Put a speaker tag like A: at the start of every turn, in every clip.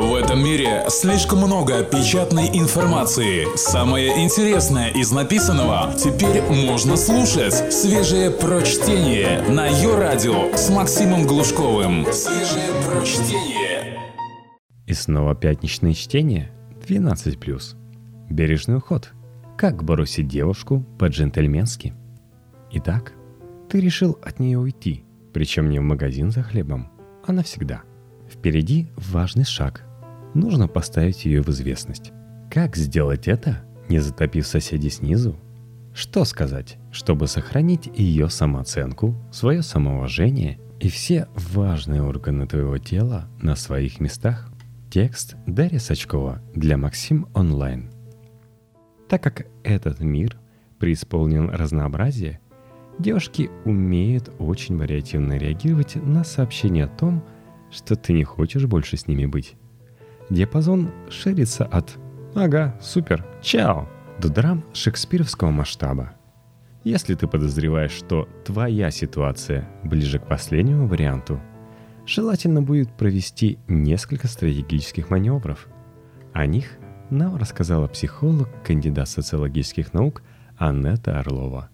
A: В этом мире слишком много печатной информации. Самое интересное из написанного теперь можно слушать. Свежее прочтение на ее радио с Максимом Глушковым. Свежее прочтение.
B: И снова пятничное чтение 12+. Бережный уход. Как бросить девушку по-джентльменски. Итак, ты решил от нее уйти, причем не в магазин за хлебом, а навсегда. Впереди важный шаг. Нужно поставить ее в известность. Как сделать это, не затопив соседей снизу? Что сказать, чтобы сохранить ее самооценку, свое самоуважение и все важные органы твоего тела на своих местах? Текст Дарья Сачкова для Максим Онлайн. Так как этот мир преисполнен разнообразия, девушки умеют очень вариативно реагировать на сообщения о том, что ты не хочешь больше с ними быть. Диапазон ширится от «Ага, супер, чао!» до драм шекспировского масштаба. Если ты подозреваешь, что твоя ситуация ближе к последнему варианту, желательно будет провести несколько стратегических маневров. О них нам рассказала психолог, кандидат социологических наук Аннета Орлова.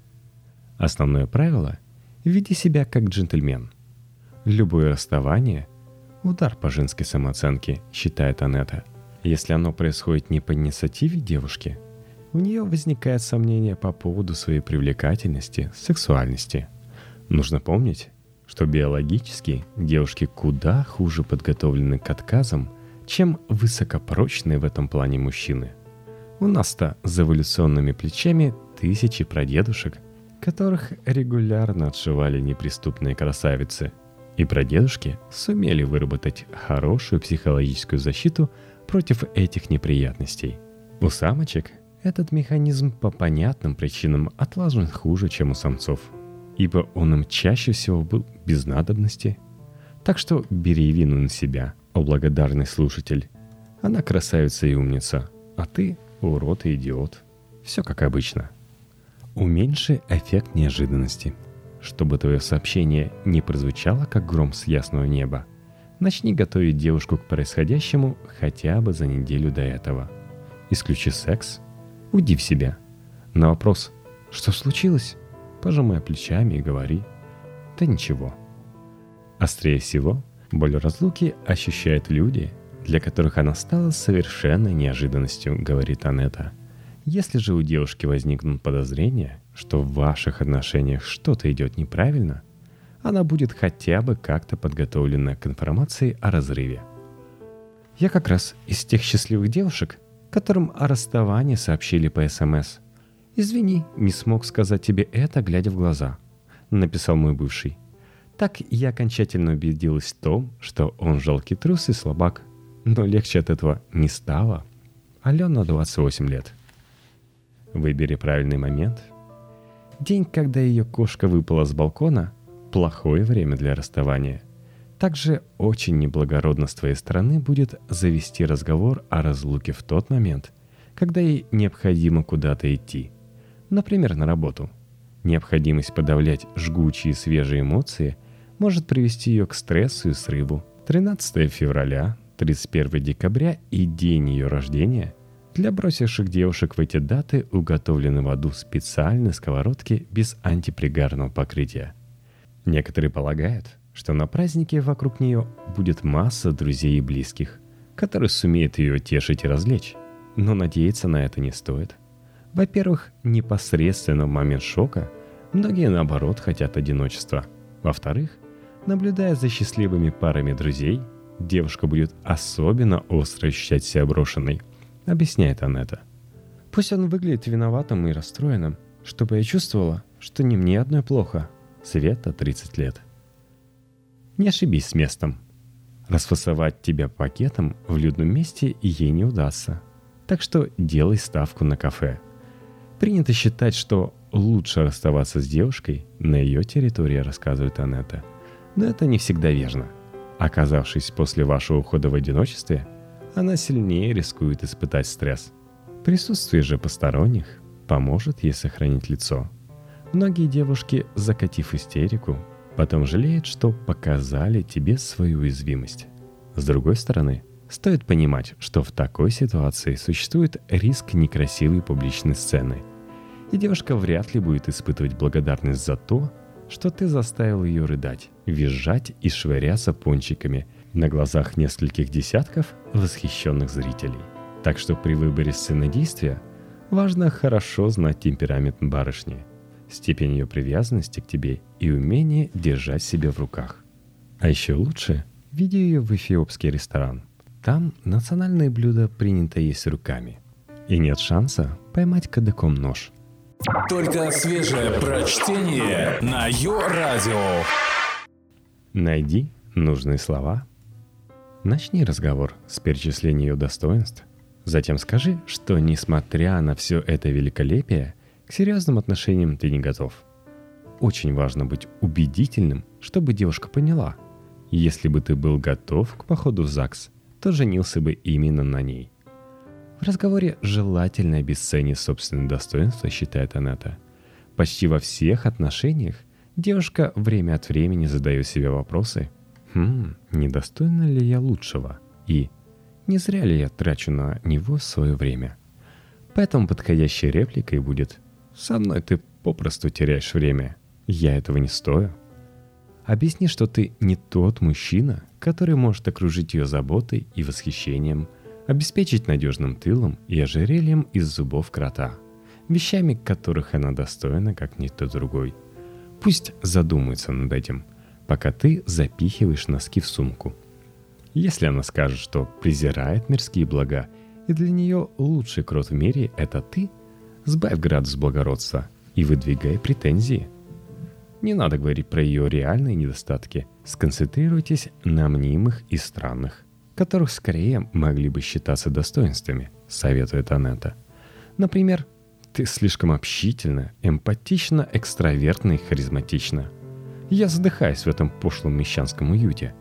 B: Основное правило – веди себя как джентльмен. Любое расставание – Удар по женской самооценке, считает Анетта. Если оно происходит не по инициативе девушки, у нее возникает сомнение по поводу своей привлекательности, сексуальности. Нужно помнить, что биологически девушки куда хуже подготовлены к отказам, чем высокопрочные в этом плане мужчины. У нас-то за эволюционными плечами тысячи прадедушек, которых регулярно отшивали неприступные красавицы – и прадедушки сумели выработать хорошую психологическую защиту против этих неприятностей. У самочек этот механизм по понятным причинам отлажен хуже, чем у самцов, ибо он им чаще всего был без надобности. Так что бери вину на себя, о благодарный слушатель. Она красавица и умница, а ты урод и идиот. Все как обычно. Уменьши эффект неожиданности – чтобы твое сообщение не прозвучало, как гром с ясного неба, начни готовить девушку к происходящему хотя бы за неделю до этого. Исключи секс, уйди в себя. На вопрос «Что случилось?» пожимай плечами и говори «Да ничего». Острее всего боль разлуки ощущают люди, для которых она стала совершенной неожиданностью, говорит Анетта. Если же у девушки возникнут подозрения – что в ваших отношениях что-то идет неправильно, она будет хотя бы как-то подготовлена к информации о разрыве. Я как раз из тех счастливых девушек, которым о расставании сообщили по СМС. «Извини, не смог сказать тебе это, глядя в глаза», — написал мой бывший. Так я окончательно убедилась в том, что он жалкий трус и слабак. Но легче от этого не стало. Алена 28 лет. Выбери правильный момент — День, когда ее кошка выпала с балкона – плохое время для расставания. Также очень неблагородно с твоей стороны будет завести разговор о разлуке в тот момент, когда ей необходимо куда-то идти. Например, на работу. Необходимость подавлять жгучие свежие эмоции может привести ее к стрессу и срыву. 13 февраля, 31 декабря и день ее рождения – для бросивших девушек в эти даты уготовлены в аду специальные сковородки без антипригарного покрытия. Некоторые полагают, что на празднике вокруг нее будет масса друзей и близких, которые сумеют ее тешить и развлечь. Но надеяться на это не стоит. Во-первых, непосредственно в момент шока многие наоборот хотят одиночества. Во-вторых, наблюдая за счастливыми парами друзей, девушка будет особенно остро ощущать себя брошенной – объясняет Анетта. Пусть он выглядит виноватым и расстроенным, чтобы я чувствовала, что не мне одной плохо. Света 30 лет. Не ошибись с местом. Расфасовать тебя пакетом в людном месте ей не удастся. Так что делай ставку на кафе. Принято считать, что лучше расставаться с девушкой на ее территории, рассказывает Анетта. Но это не всегда верно. Оказавшись после вашего ухода в одиночестве – она сильнее рискует испытать стресс. Присутствие же посторонних поможет ей сохранить лицо. Многие девушки, закатив истерику, потом жалеют, что показали тебе свою уязвимость. С другой стороны, Стоит понимать, что в такой ситуации существует риск некрасивой публичной сцены. И девушка вряд ли будет испытывать благодарность за то, что ты заставил ее рыдать, визжать и швыряться пончиками на глазах нескольких десятков восхищенных зрителей. Так что при выборе сцены действия важно хорошо знать темперамент барышни, степень ее привязанности к тебе и умение держать себя в руках. А еще лучше веди ее в эфиопский ресторан. Там национальное блюдо принято есть руками. И нет шанса поймать кадыком нож.
A: Только свежее прочтение на Йо-Радио.
B: Найди нужные слова. Начни разговор с перечисления ее достоинств. Затем скажи, что несмотря на все это великолепие, к серьезным отношениям ты не готов. Очень важно быть убедительным, чтобы девушка поняла. Если бы ты был готов к походу в ЗАГС, то женился бы именно на ней. В разговоре желательно обесценить собственное достоинство, считает Аната. Почти во всех отношениях девушка время от времени задает себе вопросы. «Хм, недостойна ли я лучшего?» И «Не зря ли я трачу на него свое время?» Поэтому подходящей репликой будет «Со мной ты попросту теряешь время. Я этого не стою». Объясни, что ты не тот мужчина, который может окружить ее заботой и восхищением, обеспечить надежным тылом и ожерельем из зубов крота, вещами, которых она достойна, как никто другой. Пусть задумается над этим, пока ты запихиваешь носки в сумку. Если она скажет, что презирает мирские блага, и для нее лучший крот в мире — это ты, сбавь градус благородства и выдвигай претензии. Не надо говорить про ее реальные недостатки. Сконцентрируйтесь на мнимых и странных которых скорее могли бы считаться достоинствами, советует Анетта. Например, ты слишком общительна, эмпатична, экстравертна и харизматична. Я задыхаюсь в этом пошлом мещанском уюте.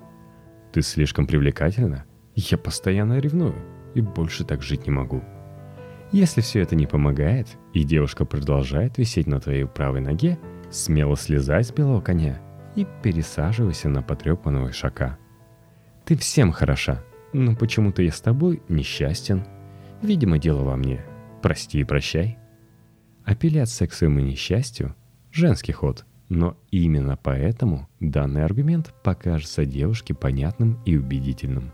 B: Ты слишком привлекательна, я постоянно ревную и больше так жить не могу. Если все это не помогает, и девушка продолжает висеть на твоей правой ноге, смело слезай с белого коня и пересаживайся на потрепанного шака – ты всем хороша, но почему-то я с тобой несчастен. Видимо, дело во мне. Прости и прощай. Апелляция к своему несчастью – женский ход, но именно поэтому данный аргумент покажется девушке понятным и убедительным.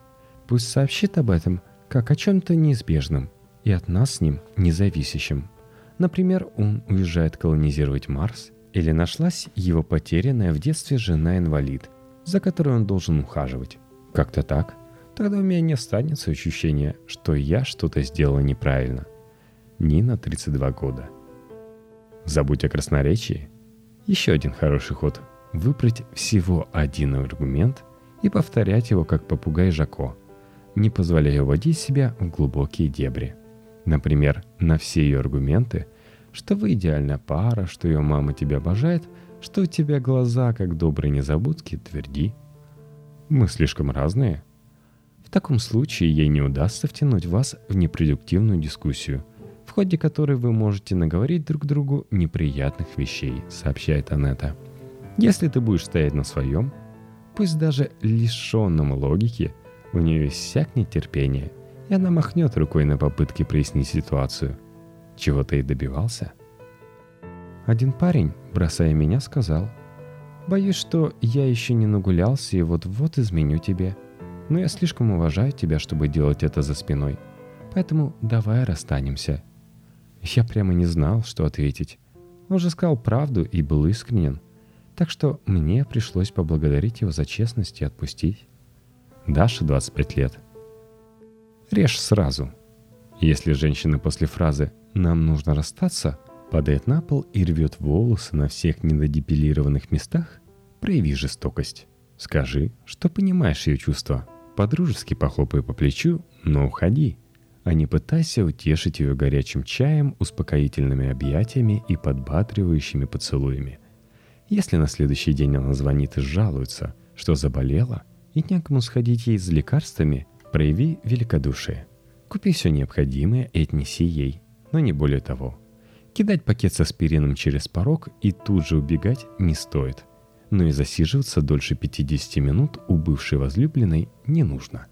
B: Пусть сообщит об этом как о чем-то неизбежном и от нас с ним независящем. Например, он уезжает колонизировать Марс, или нашлась его потерянная в детстве жена-инвалид, за которой он должен ухаживать. Как-то так. Тогда у меня не останется ощущения, что я что-то сделала неправильно. Нина, 32 года. Забудь о красноречии. Еще один хороший ход. Выбрать всего один аргумент и повторять его как попугай Жако, не позволяя уводить себя в глубокие дебри. Например, на все ее аргументы, что вы идеальная пара, что ее мама тебя обожает, что у тебя глаза как добрые незабудки, тверди – мы слишком разные. В таком случае ей не удастся втянуть вас в непродуктивную дискуссию, в ходе которой вы можете наговорить друг другу неприятных вещей, сообщает Анетта. Если ты будешь стоять на своем, пусть даже лишенном логики, у нее иссякнет терпение, и она махнет рукой на попытки прояснить ситуацию. Чего ты и добивался? Один парень, бросая меня, сказал – Боюсь, что я еще не нагулялся и вот-вот изменю тебе. Но я слишком уважаю тебя, чтобы делать это за спиной. Поэтому давай расстанемся. Я прямо не знал, что ответить. Он же сказал правду и был искренен. Так что мне пришлось поблагодарить его за честность и отпустить. Даша 25 лет. Режь сразу. Если женщина после фразы «нам нужно расстаться» падает на пол и рвет волосы на всех недодепилированных местах, прояви жестокость. Скажи, что понимаешь ее чувства. Подружески похлопай по плечу, но уходи. А не пытайся утешить ее горячим чаем, успокоительными объятиями и подбатривающими поцелуями. Если на следующий день она звонит и жалуется, что заболела, и некому сходить ей за лекарствами, прояви великодушие. Купи все необходимое и отнеси ей, но не более того – Кидать пакет с аспирином через порог и тут же убегать не стоит. Но и засиживаться дольше 50 минут у бывшей возлюбленной не нужно.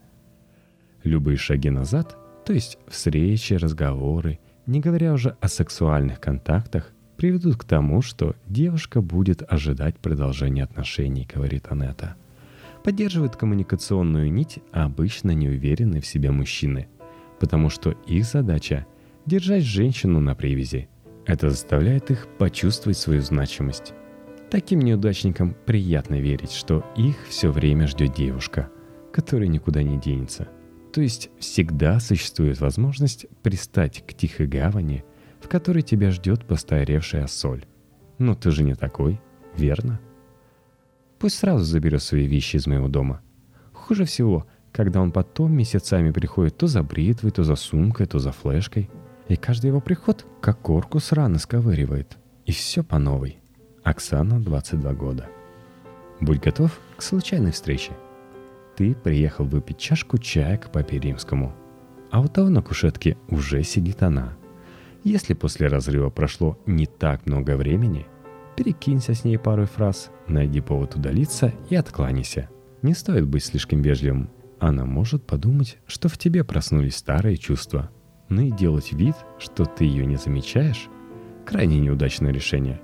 B: Любые шаги назад, то есть встречи, разговоры, не говоря уже о сексуальных контактах, приведут к тому, что девушка будет ожидать продолжения отношений, говорит Анетта. Поддерживает коммуникационную нить обычно неуверенные в себе мужчины, потому что их задача – держать женщину на привязи. Это заставляет их почувствовать свою значимость. Таким неудачникам приятно верить, что их все время ждет девушка, которая никуда не денется. То есть всегда существует возможность пристать к тихой гавани – в которой тебя ждет постаревшая соль. Но ты же не такой, верно? Пусть сразу заберет свои вещи из моего дома. Хуже всего, когда он потом месяцами приходит то за бритвой, то за сумкой, то за флешкой. И каждый его приход как корку с раны сковыривает. И все по новой. Оксана, 22 года. Будь готов к случайной встрече. Ты приехал выпить чашку чая к папе римскому. А у того на кушетке уже сидит она – если после разрыва прошло не так много времени, перекинься с ней парой фраз, найди повод удалиться и откланяйся. Не стоит быть слишком вежливым. Она может подумать, что в тебе проснулись старые чувства. Но и делать вид, что ты ее не замечаешь – крайне неудачное решение.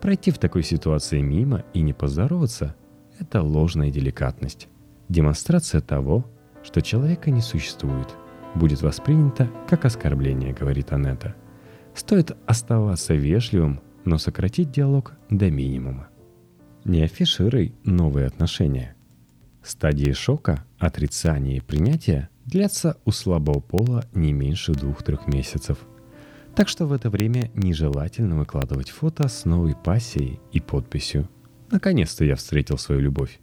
B: Пройти в такой ситуации мимо и не поздороваться – это ложная деликатность. Демонстрация того, что человека не существует – будет воспринято как оскорбление, говорит Анетта. Стоит оставаться вежливым, но сократить диалог до минимума. Не афишируй новые отношения. Стадии шока, отрицания и принятия длятся у слабого пола не меньше двух-трех месяцев. Так что в это время нежелательно выкладывать фото с новой пассией и подписью «Наконец-то я встретил свою любовь».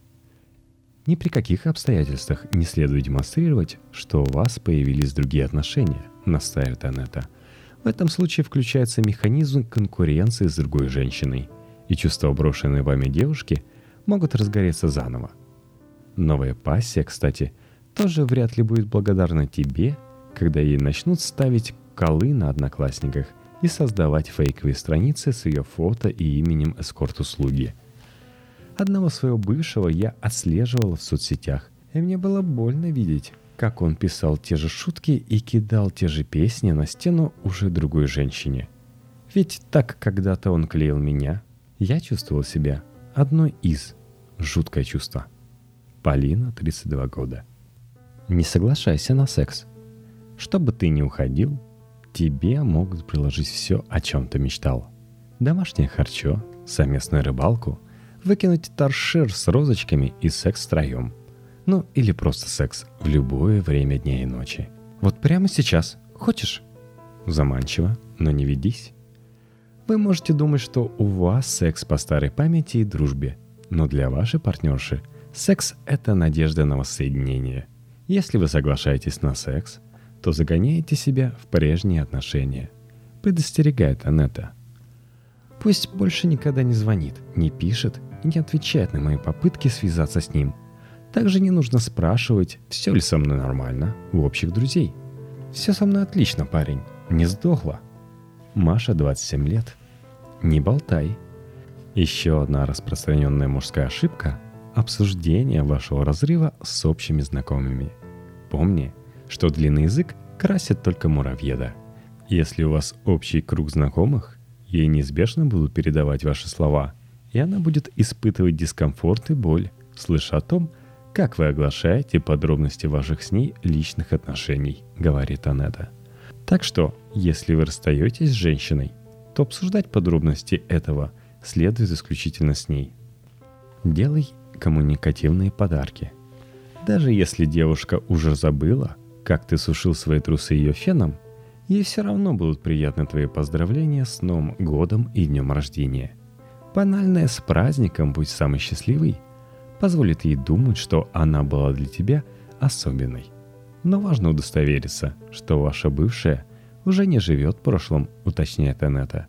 B: Ни при каких обстоятельствах не следует демонстрировать, что у вас появились другие отношения, настаивает Анетта. В этом случае включается механизм конкуренции с другой женщиной, и чувства брошенной вами девушки могут разгореться заново. Новая пассия, кстати, тоже вряд ли будет благодарна тебе, когда ей начнут ставить колы на одноклассниках и создавать фейковые страницы с ее фото и именем эскорт-услуги – Одного своего бывшего я отслеживал в соцсетях, и мне было больно видеть, как он писал те же шутки и кидал те же песни на стену уже другой женщине. Ведь так когда-то он клеил меня, я чувствовал себя одной из. Жуткое чувство. Полина, 32 года. Не соглашайся на секс. Чтобы ты не уходил, тебе могут приложить все, о чем ты мечтал. Домашнее харчо, совместную рыбалку – выкинуть торшер с розочками и секс втроем. Ну, или просто секс в любое время дня и ночи. Вот прямо сейчас. Хочешь? Заманчиво, но не ведись. Вы можете думать, что у вас секс по старой памяти и дружбе, но для вашей партнерши секс – это надежда на воссоединение. Если вы соглашаетесь на секс, то загоняете себя в прежние отношения. Предостерегает Анетта. Пусть больше никогда не звонит, не пишет и не отвечает на мои попытки связаться с ним. Также не нужно спрашивать, все ли со мной нормально у общих друзей. Все со мной отлично, парень, не сдохла. Маша 27 лет. Не болтай. Еще одна распространенная мужская ошибка – обсуждение вашего разрыва с общими знакомыми. Помни, что длинный язык красит только муравьеда. Если у вас общий круг знакомых, ей неизбежно будут передавать ваши слова – и она будет испытывать дискомфорт и боль, слыша о том, как вы оглашаете подробности ваших с ней личных отношений, говорит Анетта. Так что, если вы расстаетесь с женщиной, то обсуждать подробности этого следует исключительно с ней. Делай коммуникативные подарки. Даже если девушка уже забыла, как ты сушил свои трусы ее феном, ей все равно будут приятны твои поздравления с Новым годом и днем рождения – Банальное «с праздником, будь самый счастливый» позволит ей думать, что она была для тебя особенной. Но важно удостовериться, что ваша бывшая уже не живет в прошлом, уточняет Анетта.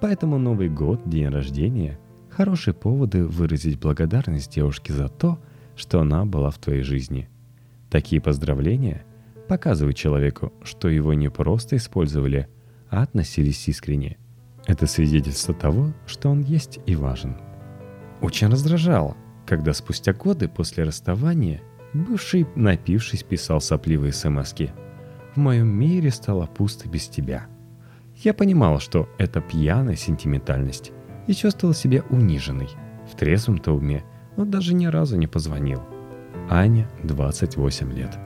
B: Поэтому Новый год, день рождения – хорошие поводы выразить благодарность девушке за то, что она была в твоей жизни. Такие поздравления показывают человеку, что его не просто использовали, а относились искренне – это свидетельство того, что он есть и важен. Очень раздражало, когда спустя годы после расставания Бывший, напившись, писал сопливые смски. «В моем мире стало пусто без тебя». Я понимал, что это пьяная сентиментальность, и чувствовал себя униженной. В трезвом-то уме он даже ни разу не позвонил. Аня, 28 лет.